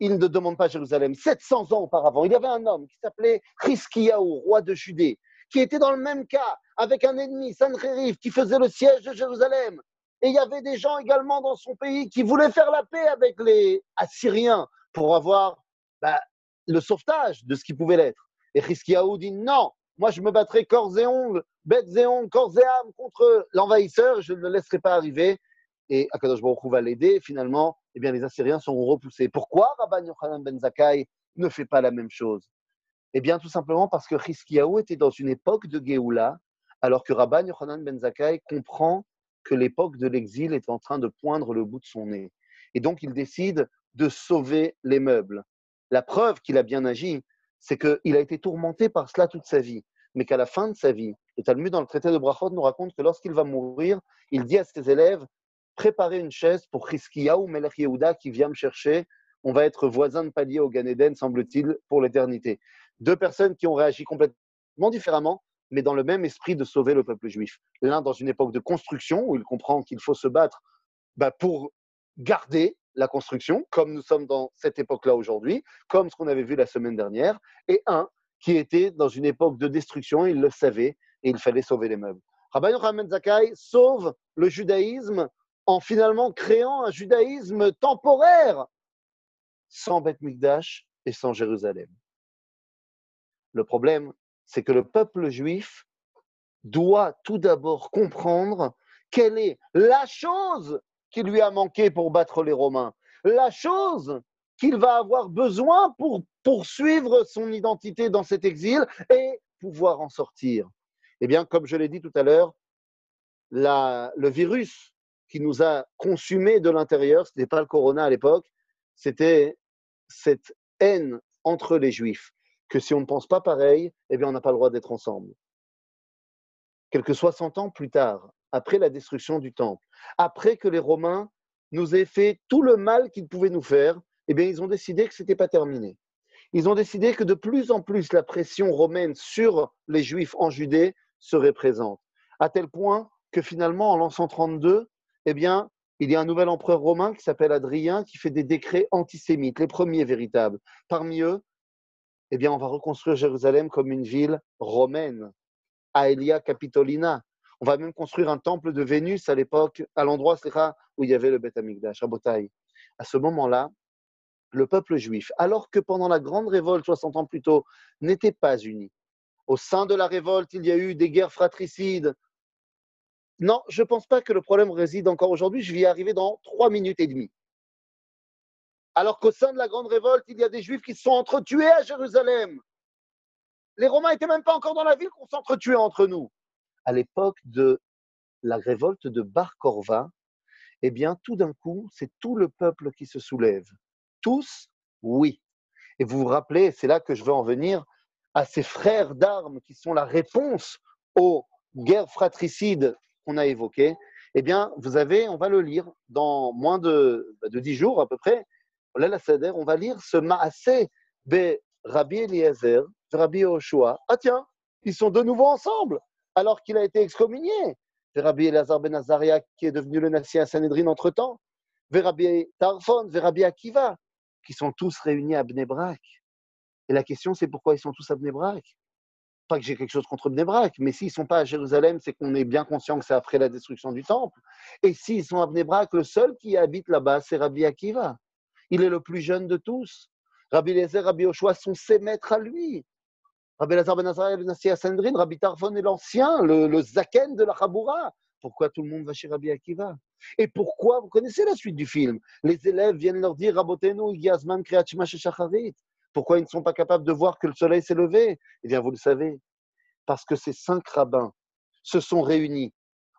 il ne demande pas Jérusalem. 700 ans auparavant, il y avait un homme qui s'appelait Chiskiaou, roi de Judée, qui était dans le même cas avec un ennemi, Sancheriv, qui faisait le siège de Jérusalem. Et il y avait des gens également dans son pays qui voulaient faire la paix avec les Assyriens pour avoir bah, le sauvetage de ce qui pouvait l'être. Et Chiskiaou dit non, moi je me battrai corps et ongles, bête et ongles, corps et âme contre l'envahisseur, je ne le laisserai pas arriver. Et Akadosh Baruch va l'aider. Finalement, eh bien, les Assyriens seront repoussés. Pourquoi Rabban Yochanan ben Zakkai ne fait pas la même chose? Eh bien, tout simplement parce que Chiskiaou était dans une époque de Géoula, alors que Rabban Yochanan ben Zakkai comprend que l'époque de l'exil est en train de poindre le bout de son nez. Et donc, il décide de sauver les meubles. La preuve qu'il a bien agi, c'est qu'il a été tourmenté par cela toute sa vie, mais qu'à la fin de sa vie, le Talmud dans le traité de Brachot nous raconte que lorsqu'il va mourir, il dit à ses élèves Préparez une chaise pour ou Melech Yehuda qui vient me chercher. On va être voisins de palier au Gan Eden, semble-t-il, pour l'éternité. Deux personnes qui ont réagi complètement différemment, mais dans le même esprit de sauver le peuple juif. L'un dans une époque de construction où il comprend qu'il faut se battre bah, pour garder la construction, comme nous sommes dans cette époque-là aujourd'hui, comme ce qu'on avait vu la semaine dernière, et un qui était dans une époque de destruction, il le savait, et il fallait sauver les meubles. Rabbi Yochanan Zakai sauve le judaïsme en finalement créant un judaïsme temporaire, sans Beth Mikdash et sans Jérusalem. Le problème, c'est que le peuple juif doit tout d'abord comprendre quelle est la chose qui lui a manqué pour battre les Romains, la chose qu'il va avoir besoin pour poursuivre son identité dans cet exil et pouvoir en sortir. Eh bien, comme je l'ai dit tout à l'heure, le virus qui nous a consumés de l'intérieur, ce n'était pas le corona à l'époque, c'était cette haine entre les juifs, que si on ne pense pas pareil, eh bien, on n'a pas le droit d'être ensemble. Quelques 60 ans plus tard, après la destruction du temple, après que les Romains nous aient fait tout le mal qu'ils pouvaient nous faire, eh bien, ils ont décidé que ce n'était pas terminé. Ils ont décidé que de plus en plus la pression romaine sur les Juifs en Judée serait présente, à tel point que finalement, en l'an 132, eh bien, il y a un nouvel empereur romain qui s'appelle Adrien qui fait des décrets antisémites, les premiers véritables. Parmi eux, eh bien, on va reconstruire Jérusalem comme une ville romaine, Aelia Capitolina, on va même construire un temple de Vénus à l'époque, à l'endroit où il y avait le Beth Amikdash, à Botaï. À ce moment-là, le peuple juif, alors que pendant la grande révolte 60 ans plus tôt, n'était pas uni. Au sein de la révolte, il y a eu des guerres fratricides. Non, je ne pense pas que le problème réside encore aujourd'hui. Je vais y arriver dans trois minutes et demie. Alors qu'au sein de la grande révolte, il y a des juifs qui se sont entretués à Jérusalem. Les Romains n'étaient même pas encore dans la ville qu'on s'entretuait entre nous à l'époque de la révolte de Bar Korva, eh bien, tout d'un coup, c'est tout le peuple qui se soulève. Tous, oui. Et vous vous rappelez, c'est là que je veux en venir, à ces frères d'armes qui sont la réponse aux guerres fratricides a évoquées. Eh bien, vous avez, on va le lire dans moins de, de 10 jours à peu près. on va lire ce Maasé be Rabbi Eliezer, Rabbi Yoshua. Ah tiens, ils sont de nouveau ensemble alors qu'il a été excommunié. Rabbi Elazar ben Azaria, qui est devenu le Nassi à Sanhedrin entre-temps. Rabbi Tarfon, Rabbi Akiva, qui sont tous réunis à Bnebrak. Et la question, c'est pourquoi ils sont tous à Bnebrak Pas que j'ai quelque chose contre Bnebrak, mais s'ils ne sont pas à Jérusalem, c'est qu'on est bien conscient que c'est après la destruction du temple. Et s'ils sont à Bnebrak, le seul qui habite là-bas, c'est Rabbi Akiva. Il est le plus jeune de tous. Rabbi Eliezer, Rabbi Oshua sont ses maîtres à lui. Rabbi Lazar ben Azariah ben Sandrine, Rabbi Tarfon est l'ancien, le, Zaken de la Chaboura. Pourquoi tout le monde va chez Rabbi Akiva? Et pourquoi, vous connaissez la suite du film, les élèves viennent leur dire Rabotenu, Yasman, Kriachma, Shacharit. Pourquoi ils ne sont pas capables de voir que le soleil s'est levé? Eh bien, vous le savez, parce que ces cinq rabbins se sont réunis,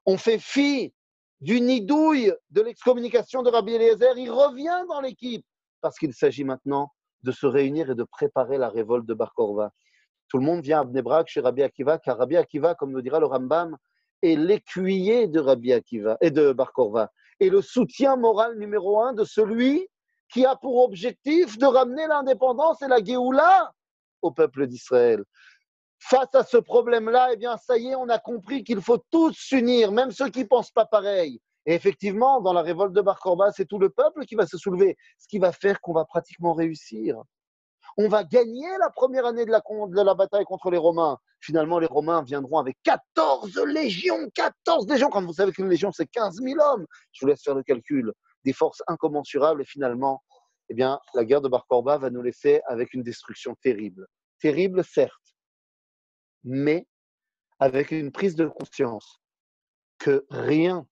ont fait fi du nidouille de l'excommunication de Rabbi Eliezer. Il revient dans l'équipe parce qu'il s'agit maintenant de se réunir et de préparer la révolte de Bar Korva. Tout le monde vient à Bnebrak chez Rabbi Akiva, car Rabbi Akiva, comme nous dira le Rambam, est l'écuyer de Rabbi Akiva et de Bar Korva, et le soutien moral numéro un de celui qui a pour objectif de ramener l'indépendance et la Géoula au peuple d'Israël. Face à ce problème-là, eh bien, ça y est, on a compris qu'il faut tous s'unir, même ceux qui ne pensent pas pareil. Et effectivement, dans la révolte de Bar Korba, c'est tout le peuple qui va se soulever, ce qui va faire qu'on va pratiquement réussir. On va gagner la première année de la, de la bataille contre les Romains. Finalement, les Romains viendront avec 14 légions, 14 légions. Quand vous savez qu'une légion, c'est 15 000 hommes, je vous laisse faire le calcul, des forces incommensurables. Et finalement, eh bien, la guerre de Bar Korba va nous laisser avec une destruction terrible. Terrible, certes, mais avec une prise de conscience que rien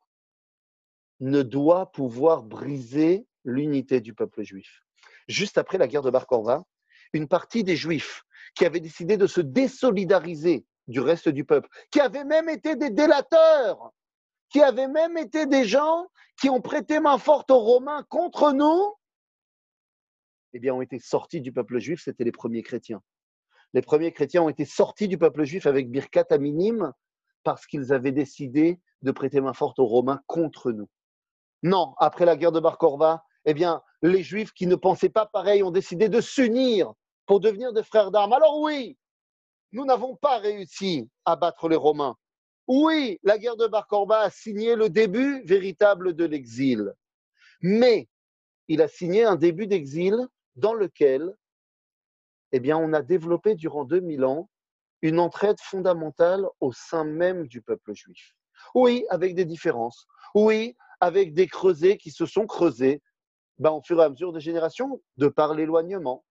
ne doit pouvoir briser l'unité du peuple juif. Juste après la guerre de Bar Korva, une partie des juifs qui avaient décidé de se désolidariser du reste du peuple, qui avaient même été des délateurs, qui avaient même été des gens qui ont prêté main forte aux Romains contre nous, eh bien, ont été sortis du peuple juif, c'était les premiers chrétiens les premiers chrétiens ont été sortis du peuple juif avec Birkat à minime parce qu'ils avaient décidé de prêter main forte aux Romains contre nous. Non, après la guerre de Bar eh bien, les Juifs qui ne pensaient pas pareil ont décidé de s'unir pour devenir des frères d'armes. Alors oui, nous n'avons pas réussi à battre les Romains. Oui, la guerre de Bar Korba a signé le début véritable de l'exil. Mais il a signé un début d'exil dans lequel eh bien, on a développé durant 2000 ans une entraide fondamentale au sein même du peuple juif. Oui, avec des différences. Oui, avec des creusets qui se sont creusés ben, au fur et à mesure des générations, de par l'éloignement,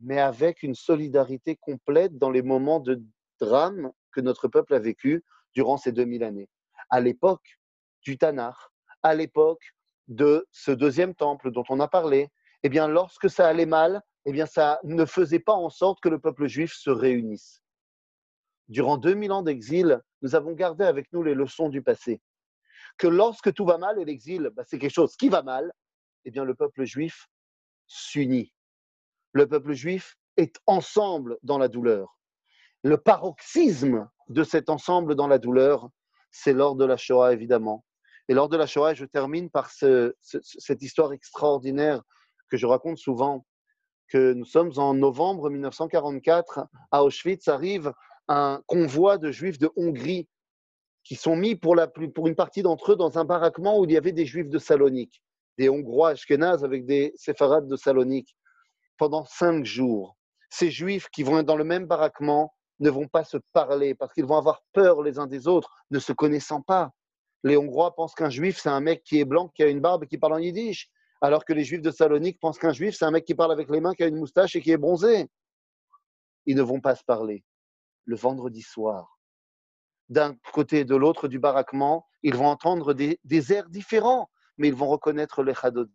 mais avec une solidarité complète dans les moments de drame que notre peuple a vécu durant ces 2000 années. À l'époque du Tanar, à l'époque de ce deuxième temple dont on a parlé, eh bien, lorsque ça allait mal, eh bien, ça ne faisait pas en sorte que le peuple juif se réunisse. Durant 2000 ans d'exil, nous avons gardé avec nous les leçons du passé. Que lorsque tout va mal, et l'exil, bah, c'est quelque chose qui va mal, eh bien, le peuple juif s'unit. Le peuple juif est ensemble dans la douleur. Le paroxysme de cet ensemble dans la douleur, c'est lors de la Shoah, évidemment. Et lors de la Shoah, je termine par cette histoire extraordinaire que je raconte souvent que nous sommes en novembre 1944. À Auschwitz arrive un convoi de juifs de Hongrie qui sont mis pour, une partie d'entre eux dans un baraquement où il y avait des juifs de Salonique, des Hongrois ashkénazes avec des séfarades de Salonique, pendant cinq jours. Ces juifs qui vont dans le même baraquement ne vont pas se parler parce qu'ils vont avoir peur les uns des autres, ne se connaissant pas. Les Hongrois pensent qu'un juif, c'est un mec qui est blanc, qui a une barbe et qui parle en yiddish alors que les juifs de Salonique pensent qu'un juif, c'est un mec qui parle avec les mains, qui a une moustache et qui est bronzé. Ils ne vont pas se parler. Le vendredi soir, d'un côté et de l'autre du baraquement, ils vont entendre des, airs différents, mais ils vont reconnaître les Chadodi.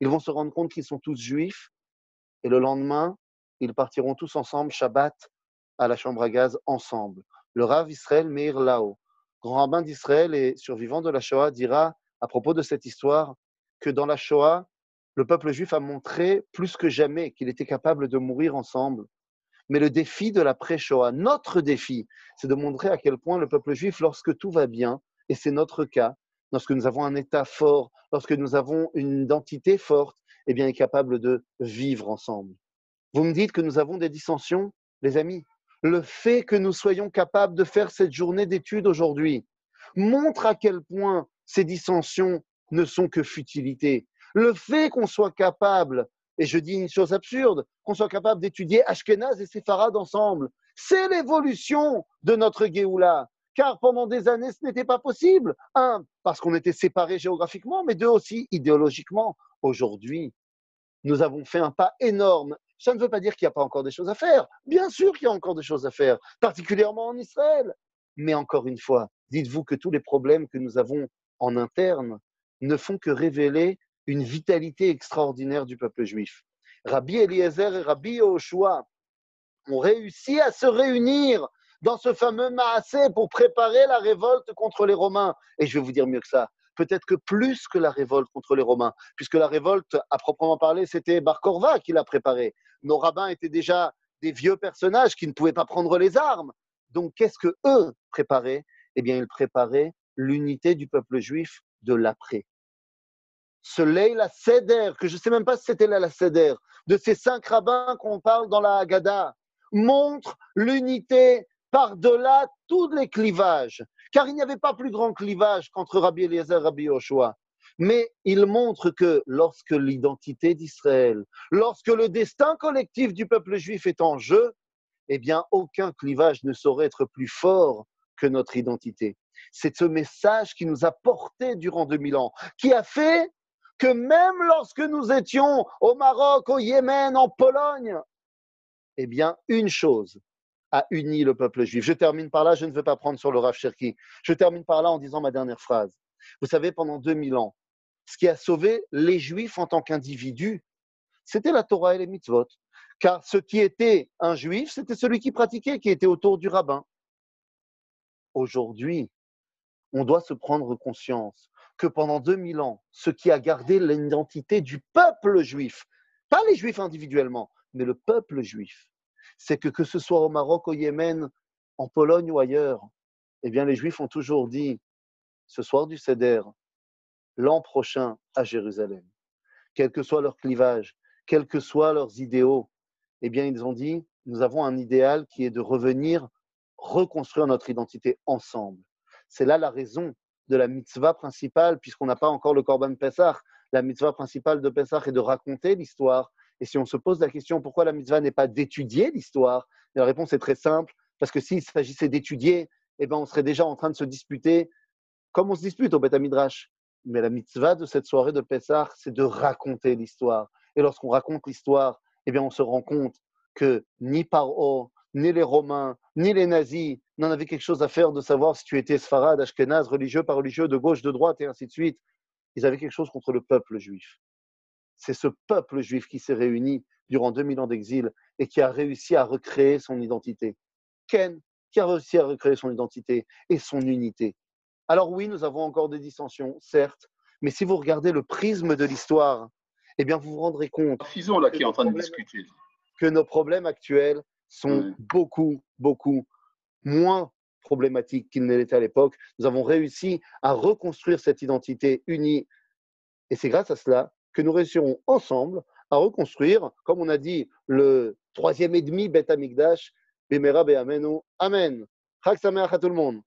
Ils vont se rendre compte qu'ils sont tous juifs, et le lendemain, ils partiront tous ensemble, Shabbat, à la chambre à gaz, ensemble. Le Rav Israël Meir Lao, grand rabbin d'Israël et survivant de la Shoah, dira à propos de cette histoire que dans la Shoah, le peuple juif a montré plus que jamais qu'il était capable de mourir ensemble. Mais le défi de l'après-Shoah, notre défi, c'est de montrer à quel point le peuple juif, lorsque tout va bien, et c'est notre cas, lorsque nous avons un État fort, lorsque nous avons une identité forte, eh bien, est capable de vivre ensemble. Vous me dites que nous avons des dissensions, les amis. Le fait que nous soyons capables de faire cette journée d'études aujourd'hui montre à quel point ces dissensions ne sont que futilité. Le fait qu'on soit capable, et je dis une chose absurde, qu'on soit capable d'étudier Ashkenaz et Sepharad ensemble, c'est l'évolution de notre Géoula. Car pendant des années, ce n'était pas possible. Un, parce qu'on était séparés géographiquement, mais deux aussi idéologiquement. Aujourd'hui, nous avons fait un pas énorme. Ça ne veut pas dire qu'il n'y a pas encore des choses à faire. Bien sûr qu'il y a encore des choses à faire, particulièrement en Israël. Mais encore une fois, dites-vous que tous les problèmes que nous avons en interne ne font que révéler une vitalité extraordinaire du peuple juif. Rabbi Eliezer et Rabbi Yoshua ont réussi à se réunir dans ce fameux Maasé pour préparer la révolte contre les Romains. Et je vais vous dire mieux que ça, peut-être que plus que la révolte contre les Romains, puisque la révolte, à proprement parler, c'était Bar Korva qui l'a préparée. Nos rabbins étaient déjà des vieux personnages qui ne pouvaient pas prendre les armes. Donc, qu'est-ce que eux préparaient? Eh bien, ils préparaient l'unité du peuple juif de l'après. ce Leila Seder, que je ne sais même pas si c'était la Seder, de ces cinq rabbins qu'on parle dans la Haggadah, montre l'unité par-delà tous les clivages. Car il n'y avait pas plus grand clivage qu'entre Rabbi Eliezer et Rabbi Yoshua. Mais il montre que lorsque l'identité d'Israël, lorsque le destin collectif du peuple juif est en jeu, eh bien, aucun clivage ne saurait être plus fort que notre identité. C'est ce message qui nous a porté durant 2000 ans, qui a fait que même lorsque nous étions au Maroc, au Yémen, en Pologne, eh bien, une chose a uni le peuple juif. Je termine par là, je ne veux pas prendre sur le Rav Cherki. Je termine par là en disant ma dernière phrase. Vous savez, pendant 2000 ans, ce qui a sauvé les juifs en tant qu'individus, c'était la Torah et les mitzvot. Car ce qui était un juif, c'était celui qui pratiquait, qui était autour du rabbin. Aujourd'hui, on doit se prendre conscience que pendant 2000 ans, ce qui a gardé l'identité du peuple juif, pas les juifs individuellement, mais le peuple juif, c'est que que ce soit au Maroc, au Yémen, en Pologne ou ailleurs, eh bien les juifs ont toujours dit, ce soir du Seder, l'an prochain à Jérusalem, quel que soit leur clivage, quels que soient leurs idéaux, eh bien ils ont dit, nous avons un idéal qui est de revenir reconstruire notre identité ensemble. C'est là la raison de la mitzvah principale, puisqu'on n'a pas encore le Korban Pessah. La mitzvah principale de Pessah est de raconter l'histoire. Et si on se pose la question pourquoi la mitzvah n'est pas d'étudier l'histoire, la réponse est très simple, parce que s'il s'agissait d'étudier, eh ben, on serait déjà en train de se disputer, comme on se dispute au Beth Midrash. Mais la mitzvah de cette soirée de Pessah, c'est de raconter l'histoire. Et lorsqu'on raconte l'histoire, eh bien, on se rend compte que ni Paro, ni les Romains, ni les nazis n'en avaient quelque chose à faire de savoir si tu étais Sfarad, Ashkenaz, religieux, pas religieux, de gauche, de droite, et ainsi de suite. Ils avaient quelque chose contre le peuple juif. C'est ce peuple juif qui s'est réuni durant 2000 ans d'exil et qui a réussi à recréer son identité. Ken, qui a réussi à recréer son identité et son unité. Alors oui, nous avons encore des dissensions, certes, mais si vous regardez le prisme de l'histoire, eh bien, vous vous rendrez compte là, qui est en train de discuter. que nos problèmes actuels sont beaucoup, beaucoup moins problématiques qu'ils ne l'étaient à l'époque. Nous avons réussi à reconstruire cette identité unie. Et c'est grâce à cela que nous réussirons ensemble à reconstruire, comme on a dit, le troisième et demi Beth Amikdash, Bemera Be'amenu. Amen. Chag à tout le monde.